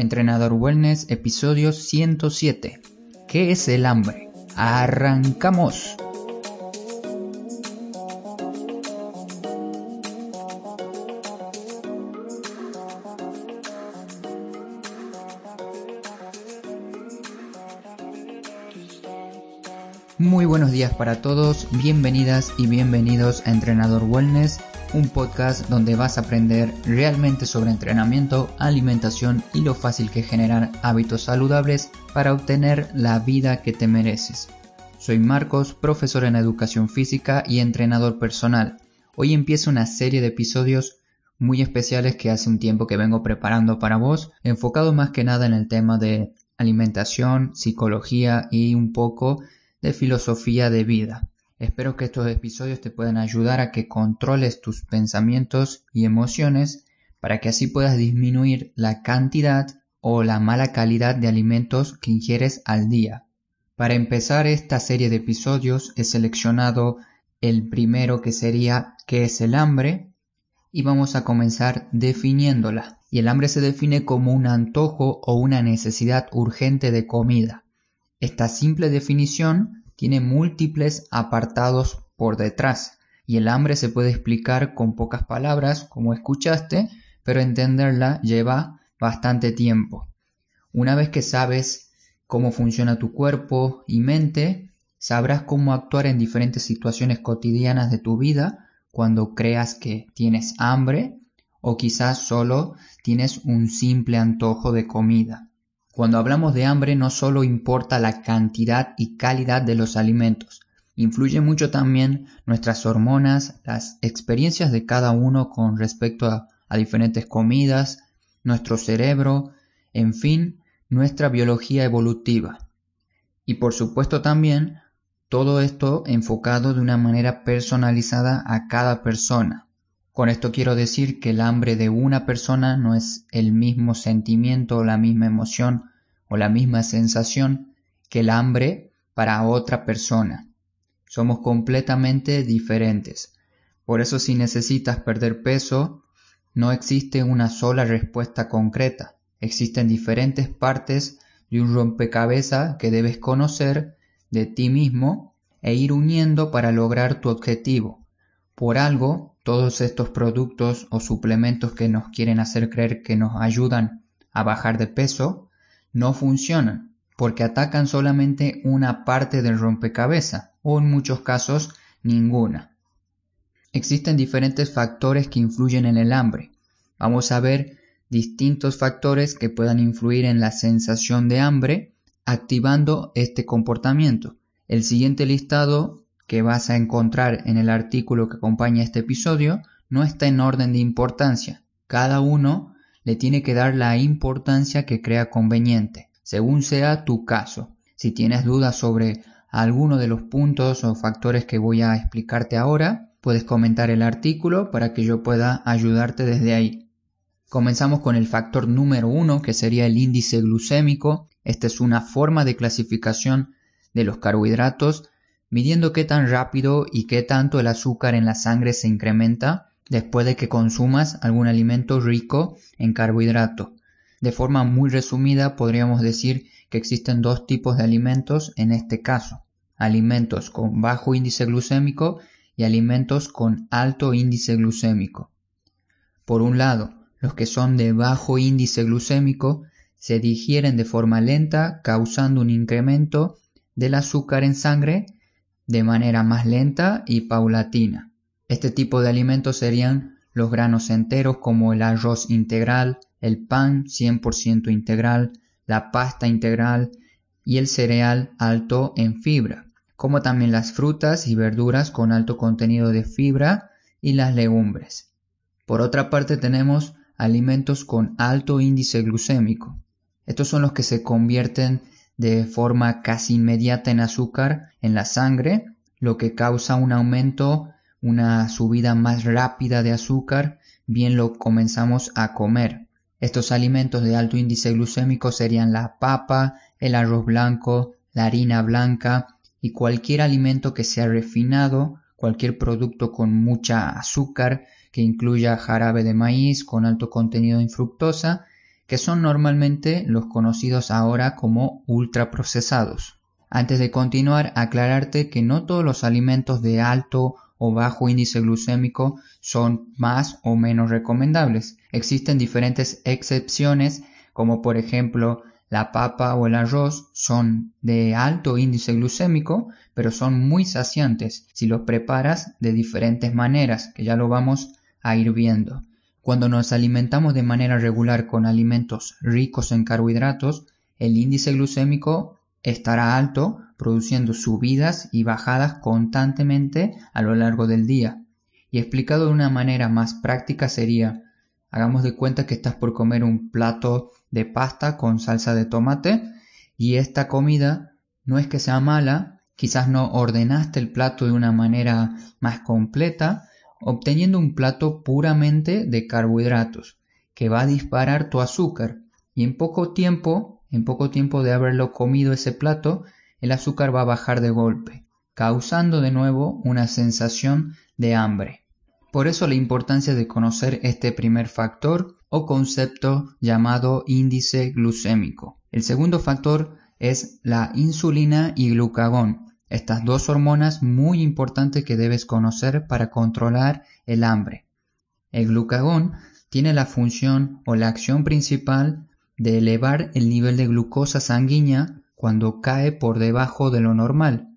Entrenador Wellness, episodio 107. ¿Qué es el hambre? ¡Arrancamos! Muy buenos días para todos, bienvenidas y bienvenidos a Entrenador Wellness, un podcast donde vas a aprender realmente sobre entrenamiento, alimentación y lo fácil que generar hábitos saludables para obtener la vida que te mereces. Soy Marcos, profesor en educación física y entrenador personal. Hoy empiezo una serie de episodios muy especiales que hace un tiempo que vengo preparando para vos, enfocado más que nada en el tema de alimentación, psicología y un poco de filosofía de vida. Espero que estos episodios te puedan ayudar a que controles tus pensamientos y emociones para que así puedas disminuir la cantidad o la mala calidad de alimentos que ingieres al día. Para empezar esta serie de episodios he seleccionado el primero que sería ¿qué es el hambre? y vamos a comenzar definiéndola. Y el hambre se define como un antojo o una necesidad urgente de comida. Esta simple definición tiene múltiples apartados por detrás y el hambre se puede explicar con pocas palabras, como escuchaste, pero entenderla lleva bastante tiempo. Una vez que sabes cómo funciona tu cuerpo y mente, sabrás cómo actuar en diferentes situaciones cotidianas de tu vida cuando creas que tienes hambre o quizás solo tienes un simple antojo de comida. Cuando hablamos de hambre no solo importa la cantidad y calidad de los alimentos, influye mucho también nuestras hormonas, las experiencias de cada uno con respecto a, a diferentes comidas, nuestro cerebro, en fin, nuestra biología evolutiva. Y por supuesto también todo esto enfocado de una manera personalizada a cada persona. Con esto quiero decir que el hambre de una persona no es el mismo sentimiento o la misma emoción o la misma sensación que el hambre para otra persona. Somos completamente diferentes. Por eso si necesitas perder peso, no existe una sola respuesta concreta. Existen diferentes partes de un rompecabezas que debes conocer de ti mismo e ir uniendo para lograr tu objetivo. Por algo, todos estos productos o suplementos que nos quieren hacer creer que nos ayudan a bajar de peso no funcionan porque atacan solamente una parte del rompecabezas o en muchos casos ninguna. Existen diferentes factores que influyen en el hambre. Vamos a ver distintos factores que puedan influir en la sensación de hambre activando este comportamiento. El siguiente listado que vas a encontrar en el artículo que acompaña este episodio no está en orden de importancia. Cada uno le tiene que dar la importancia que crea conveniente, según sea tu caso. Si tienes dudas sobre alguno de los puntos o factores que voy a explicarte ahora, puedes comentar el artículo para que yo pueda ayudarte desde ahí. Comenzamos con el factor número uno, que sería el índice glucémico. Esta es una forma de clasificación de los carbohidratos midiendo qué tan rápido y qué tanto el azúcar en la sangre se incrementa después de que consumas algún alimento rico en carbohidrato. De forma muy resumida podríamos decir que existen dos tipos de alimentos en este caso, alimentos con bajo índice glucémico y alimentos con alto índice glucémico. Por un lado, los que son de bajo índice glucémico se digieren de forma lenta causando un incremento del azúcar en sangre de manera más lenta y paulatina. Este tipo de alimentos serían los granos enteros como el arroz integral, el pan 100% integral, la pasta integral y el cereal alto en fibra, como también las frutas y verduras con alto contenido de fibra y las legumbres. Por otra parte tenemos alimentos con alto índice glucémico. Estos son los que se convierten de forma casi inmediata en azúcar en la sangre, lo que causa un aumento, una subida más rápida de azúcar, bien lo comenzamos a comer. Estos alimentos de alto índice glucémico serían la papa, el arroz blanco, la harina blanca y cualquier alimento que sea refinado, cualquier producto con mucha azúcar, que incluya jarabe de maíz con alto contenido en fructosa, que son normalmente los conocidos ahora como ultraprocesados. Antes de continuar, aclararte que no todos los alimentos de alto o bajo índice glucémico son más o menos recomendables. Existen diferentes excepciones, como por ejemplo la papa o el arroz son de alto índice glucémico, pero son muy saciantes si los preparas de diferentes maneras, que ya lo vamos a ir viendo. Cuando nos alimentamos de manera regular con alimentos ricos en carbohidratos, el índice glucémico estará alto, produciendo subidas y bajadas constantemente a lo largo del día. Y explicado de una manera más práctica sería, hagamos de cuenta que estás por comer un plato de pasta con salsa de tomate y esta comida no es que sea mala, quizás no ordenaste el plato de una manera más completa, obteniendo un plato puramente de carbohidratos que va a disparar tu azúcar y en poco tiempo, en poco tiempo de haberlo comido ese plato, el azúcar va a bajar de golpe, causando de nuevo una sensación de hambre. Por eso la importancia de conocer este primer factor o concepto llamado índice glucémico. El segundo factor es la insulina y glucagón, estas dos hormonas muy importantes que debes conocer para controlar el hambre. El glucagón tiene la función o la acción principal de elevar el nivel de glucosa sanguínea cuando cae por debajo de lo normal.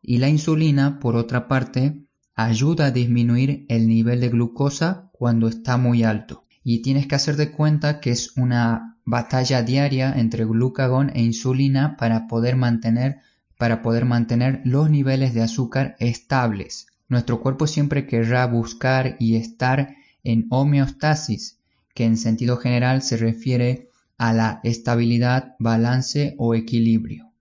Y la insulina, por otra parte, ayuda a disminuir el nivel de glucosa cuando está muy alto y tienes que hacer de cuenta que es una batalla diaria entre glucagón e insulina para poder mantener para poder mantener los niveles de azúcar estables. Nuestro cuerpo siempre querrá buscar y estar en homeostasis, que en sentido general se refiere a la estabilidad, balance o equilibrio.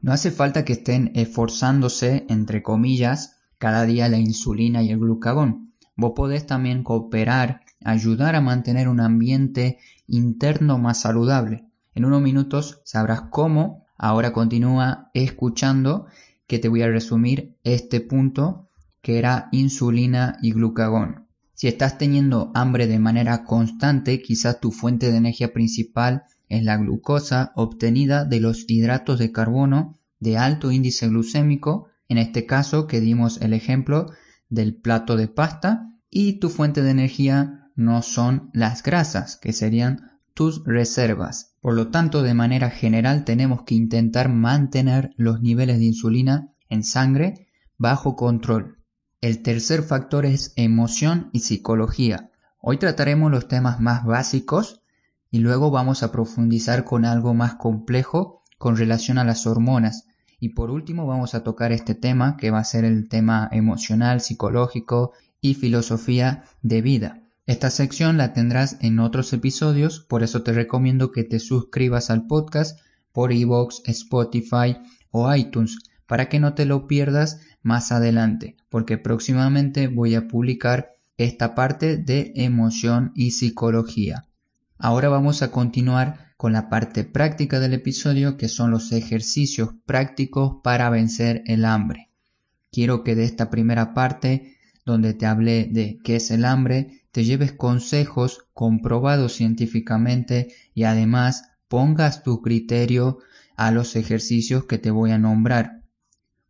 No hace falta que estén esforzándose, entre comillas, cada día la insulina y el glucagón. Vos podés también cooperar ayudar a mantener un ambiente interno más saludable. En unos minutos sabrás cómo. Ahora continúa escuchando que te voy a resumir este punto que era insulina y glucagón. Si estás teniendo hambre de manera constante, quizás tu fuente de energía principal es la glucosa obtenida de los hidratos de carbono de alto índice glucémico, en este caso que dimos el ejemplo del plato de pasta, y tu fuente de energía no son las grasas, que serían tus reservas. Por lo tanto, de manera general tenemos que intentar mantener los niveles de insulina en sangre bajo control. El tercer factor es emoción y psicología. Hoy trataremos los temas más básicos y luego vamos a profundizar con algo más complejo con relación a las hormonas. Y por último vamos a tocar este tema que va a ser el tema emocional, psicológico y filosofía de vida. Esta sección la tendrás en otros episodios, por eso te recomiendo que te suscribas al podcast por iVoox, Spotify o iTunes para que no te lo pierdas más adelante, porque próximamente voy a publicar esta parte de emoción y psicología. Ahora vamos a continuar con la parte práctica del episodio que son los ejercicios prácticos para vencer el hambre. Quiero que de esta primera parte, donde te hablé de qué es el hambre, te lleves consejos comprobados científicamente y además pongas tu criterio a los ejercicios que te voy a nombrar.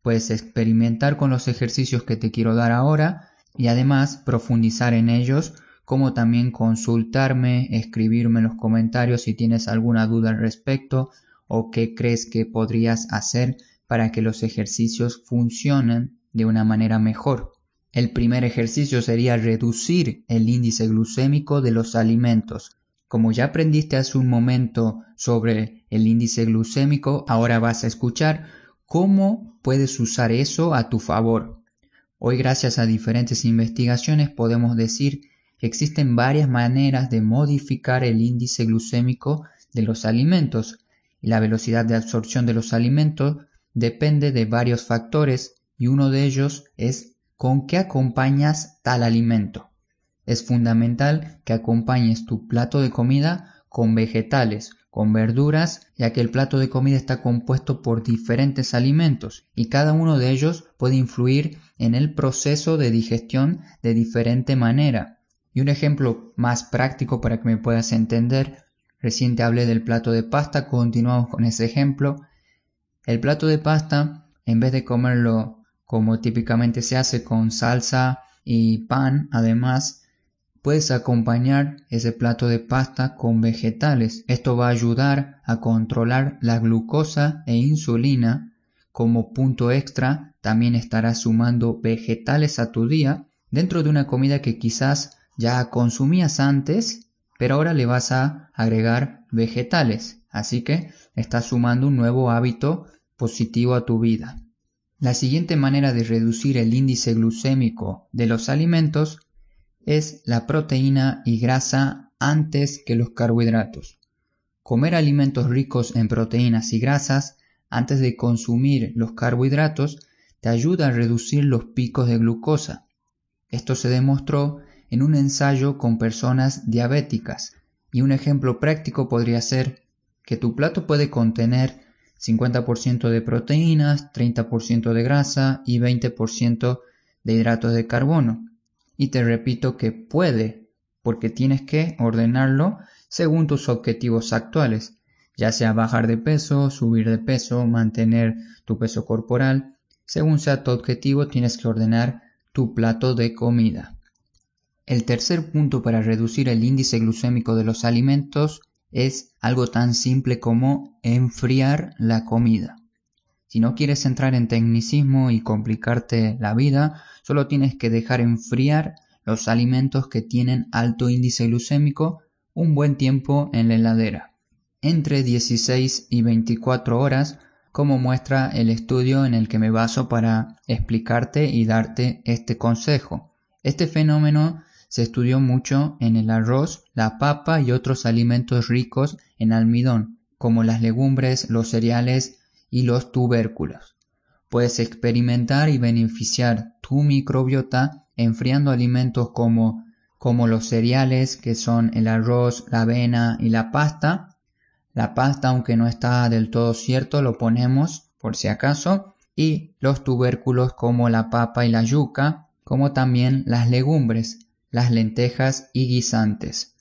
Puedes experimentar con los ejercicios que te quiero dar ahora y además profundizar en ellos, como también consultarme, escribirme en los comentarios si tienes alguna duda al respecto o qué crees que podrías hacer para que los ejercicios funcionen de una manera mejor. El primer ejercicio sería reducir el índice glucémico de los alimentos. Como ya aprendiste hace un momento sobre el índice glucémico, ahora vas a escuchar cómo puedes usar eso a tu favor. Hoy gracias a diferentes investigaciones podemos decir que existen varias maneras de modificar el índice glucémico de los alimentos y la velocidad de absorción de los alimentos depende de varios factores y uno de ellos es ¿Con qué acompañas tal alimento? Es fundamental que acompañes tu plato de comida con vegetales, con verduras, ya que el plato de comida está compuesto por diferentes alimentos y cada uno de ellos puede influir en el proceso de digestión de diferente manera. Y un ejemplo más práctico para que me puedas entender, Recién te hablé del plato de pasta, continuamos con ese ejemplo. El plato de pasta, en vez de comerlo como típicamente se hace con salsa y pan, además, puedes acompañar ese plato de pasta con vegetales. Esto va a ayudar a controlar la glucosa e insulina. Como punto extra, también estarás sumando vegetales a tu día dentro de una comida que quizás ya consumías antes pero ahora le vas a agregar vegetales, así que estás sumando un nuevo hábito positivo a tu vida. La siguiente manera de reducir el índice glucémico de los alimentos es la proteína y grasa antes que los carbohidratos. Comer alimentos ricos en proteínas y grasas antes de consumir los carbohidratos te ayuda a reducir los picos de glucosa. Esto se demostró en un ensayo con personas diabéticas y un ejemplo práctico podría ser que tu plato puede contener 50% de proteínas, 30% de grasa y 20% de hidratos de carbono. Y te repito que puede, porque tienes que ordenarlo según tus objetivos actuales, ya sea bajar de peso, subir de peso, mantener tu peso corporal. Según sea tu objetivo, tienes que ordenar tu plato de comida. El tercer punto para reducir el índice glucémico de los alimentos es algo tan simple como enfriar la comida. Si no quieres entrar en tecnicismo y complicarte la vida, solo tienes que dejar enfriar los alimentos que tienen alto índice glucémico un buen tiempo en la heladera, entre 16 y 24 horas, como muestra el estudio en el que me baso para explicarte y darte este consejo. Este fenómeno se estudió mucho en el arroz, la papa y otros alimentos ricos en almidón, como las legumbres, los cereales y los tubérculos. Puedes experimentar y beneficiar tu microbiota enfriando alimentos como, como los cereales, que son el arroz, la avena y la pasta. La pasta, aunque no está del todo cierto, lo ponemos por si acaso. Y los tubérculos como la papa y la yuca, como también las legumbres, las lentejas y guisantes.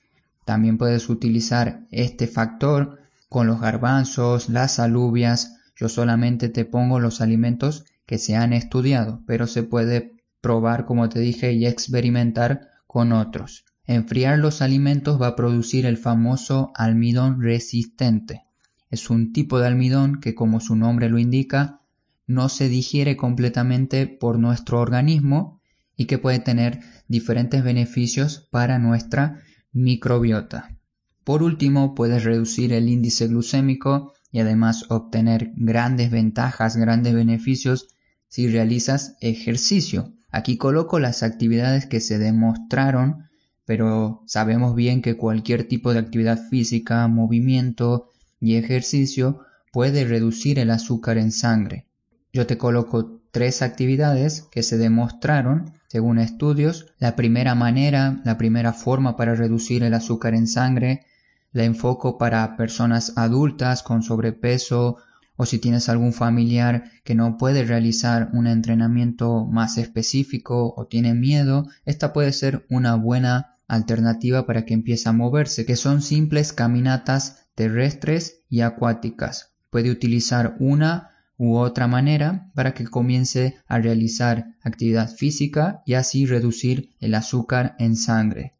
También puedes utilizar este factor con los garbanzos, las alubias. Yo solamente te pongo los alimentos que se han estudiado, pero se puede probar, como te dije, y experimentar con otros. Enfriar los alimentos va a producir el famoso almidón resistente. Es un tipo de almidón que, como su nombre lo indica, no se digiere completamente por nuestro organismo y que puede tener diferentes beneficios para nuestra microbiota. Por último, puedes reducir el índice glucémico y además obtener grandes ventajas, grandes beneficios si realizas ejercicio. Aquí coloco las actividades que se demostraron, pero sabemos bien que cualquier tipo de actividad física, movimiento y ejercicio puede reducir el azúcar en sangre. Yo te coloco tres actividades que se demostraron según estudios, la primera manera, la primera forma para reducir el azúcar en sangre, la enfoco para personas adultas con sobrepeso o si tienes algún familiar que no puede realizar un entrenamiento más específico o tiene miedo, esta puede ser una buena alternativa para que empiece a moverse, que son simples caminatas terrestres y acuáticas. Puede utilizar una u otra manera para que comience a realizar actividad física y así reducir el azúcar en sangre.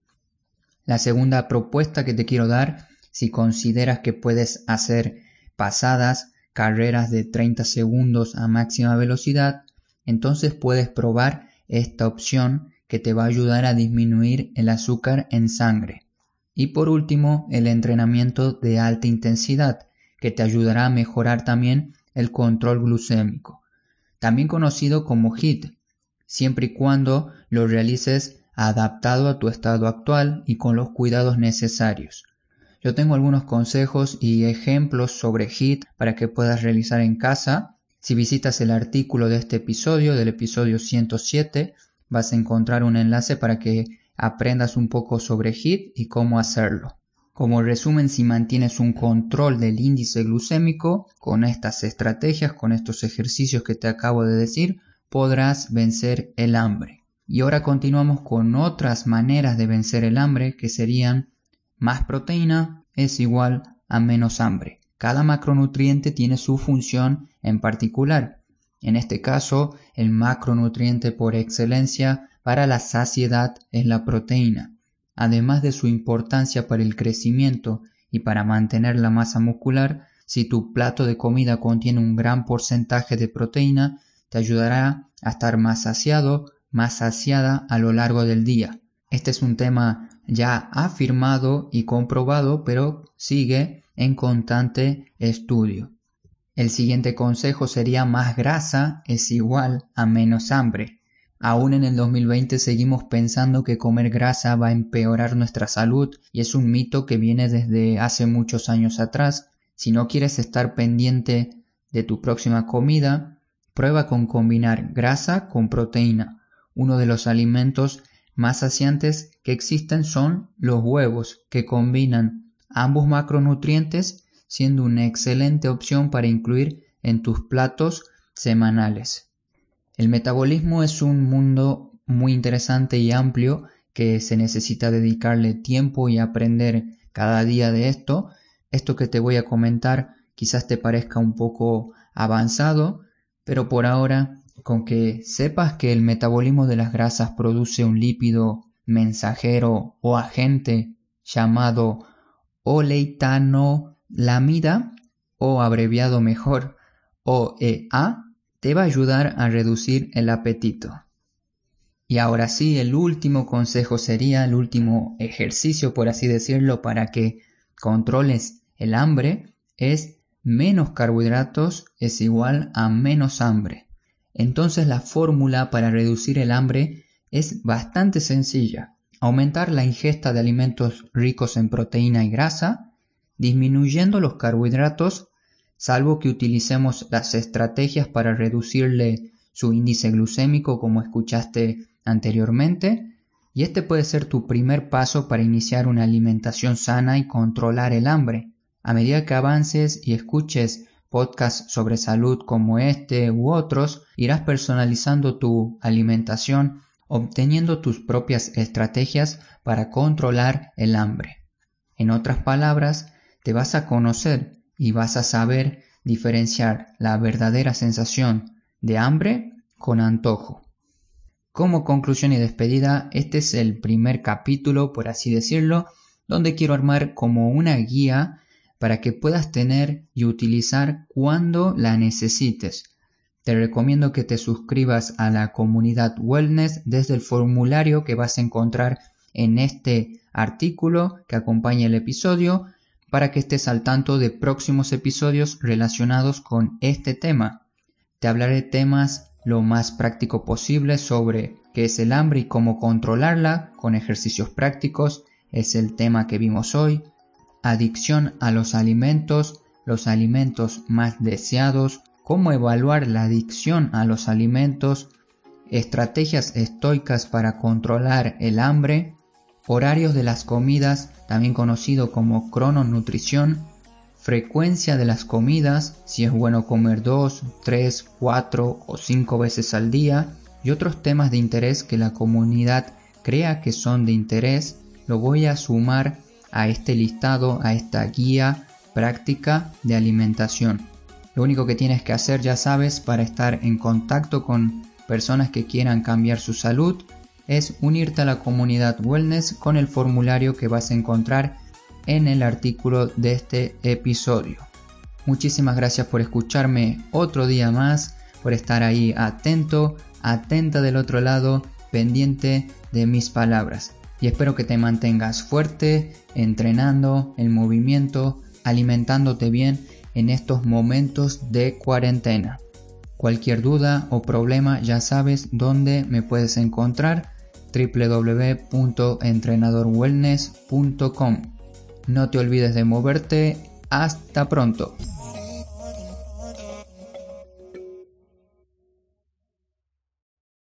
La segunda propuesta que te quiero dar, si consideras que puedes hacer pasadas carreras de 30 segundos a máxima velocidad, entonces puedes probar esta opción que te va a ayudar a disminuir el azúcar en sangre. Y por último, el entrenamiento de alta intensidad, que te ayudará a mejorar también el control glucémico, también conocido como HIT, siempre y cuando lo realices adaptado a tu estado actual y con los cuidados necesarios. Yo tengo algunos consejos y ejemplos sobre HIT para que puedas realizar en casa. Si visitas el artículo de este episodio, del episodio 107, vas a encontrar un enlace para que aprendas un poco sobre HIT y cómo hacerlo. Como resumen, si mantienes un control del índice glucémico con estas estrategias, con estos ejercicios que te acabo de decir, podrás vencer el hambre. Y ahora continuamos con otras maneras de vencer el hambre que serían más proteína, es igual a menos hambre. Cada macronutriente tiene su función en particular. En este caso, el macronutriente por excelencia para la saciedad es la proteína. Además de su importancia para el crecimiento y para mantener la masa muscular, si tu plato de comida contiene un gran porcentaje de proteína, te ayudará a estar más saciado, más saciada a lo largo del día. Este es un tema ya afirmado y comprobado, pero sigue en constante estudio. El siguiente consejo sería más grasa es igual a menos hambre. Aún en el 2020 seguimos pensando que comer grasa va a empeorar nuestra salud y es un mito que viene desde hace muchos años atrás. Si no quieres estar pendiente de tu próxima comida, prueba con combinar grasa con proteína. Uno de los alimentos más saciantes que existen son los huevos, que combinan ambos macronutrientes, siendo una excelente opción para incluir en tus platos semanales. El metabolismo es un mundo muy interesante y amplio que se necesita dedicarle tiempo y aprender cada día de esto. Esto que te voy a comentar quizás te parezca un poco avanzado, pero por ahora con que sepas que el metabolismo de las grasas produce un lípido mensajero o agente llamado oleitanolamida o abreviado mejor OEA te va a ayudar a reducir el apetito. Y ahora sí, el último consejo sería el último ejercicio, por así decirlo, para que controles el hambre, es menos carbohidratos es igual a menos hambre. Entonces la fórmula para reducir el hambre es bastante sencilla. Aumentar la ingesta de alimentos ricos en proteína y grasa, disminuyendo los carbohidratos, salvo que utilicemos las estrategias para reducirle su índice glucémico como escuchaste anteriormente, y este puede ser tu primer paso para iniciar una alimentación sana y controlar el hambre. A medida que avances y escuches podcasts sobre salud como este u otros, irás personalizando tu alimentación, obteniendo tus propias estrategias para controlar el hambre. En otras palabras, te vas a conocer y vas a saber diferenciar la verdadera sensación de hambre con antojo. Como conclusión y despedida, este es el primer capítulo, por así decirlo, donde quiero armar como una guía para que puedas tener y utilizar cuando la necesites. Te recomiendo que te suscribas a la comunidad Wellness desde el formulario que vas a encontrar en este artículo que acompaña el episodio para que estés al tanto de próximos episodios relacionados con este tema. Te hablaré temas lo más práctico posible sobre qué es el hambre y cómo controlarla con ejercicios prácticos. Es el tema que vimos hoy adicción a los alimentos, los alimentos más deseados, cómo evaluar la adicción a los alimentos, estrategias estoicas para controlar el hambre, horarios de las comidas, también conocido como crononutrición, frecuencia de las comidas, si es bueno comer dos, tres, cuatro o cinco veces al día, y otros temas de interés que la comunidad crea que son de interés, lo voy a sumar a este listado, a esta guía práctica de alimentación. Lo único que tienes que hacer, ya sabes, para estar en contacto con personas que quieran cambiar su salud, es unirte a la comunidad Wellness con el formulario que vas a encontrar en el artículo de este episodio. Muchísimas gracias por escucharme otro día más, por estar ahí atento, atenta del otro lado, pendiente de mis palabras y espero que te mantengas fuerte, entrenando, en movimiento, alimentándote bien en estos momentos de cuarentena. Cualquier duda o problema ya sabes dónde me puedes encontrar www.entrenadorwellness.com. No te olvides de moverte. Hasta pronto.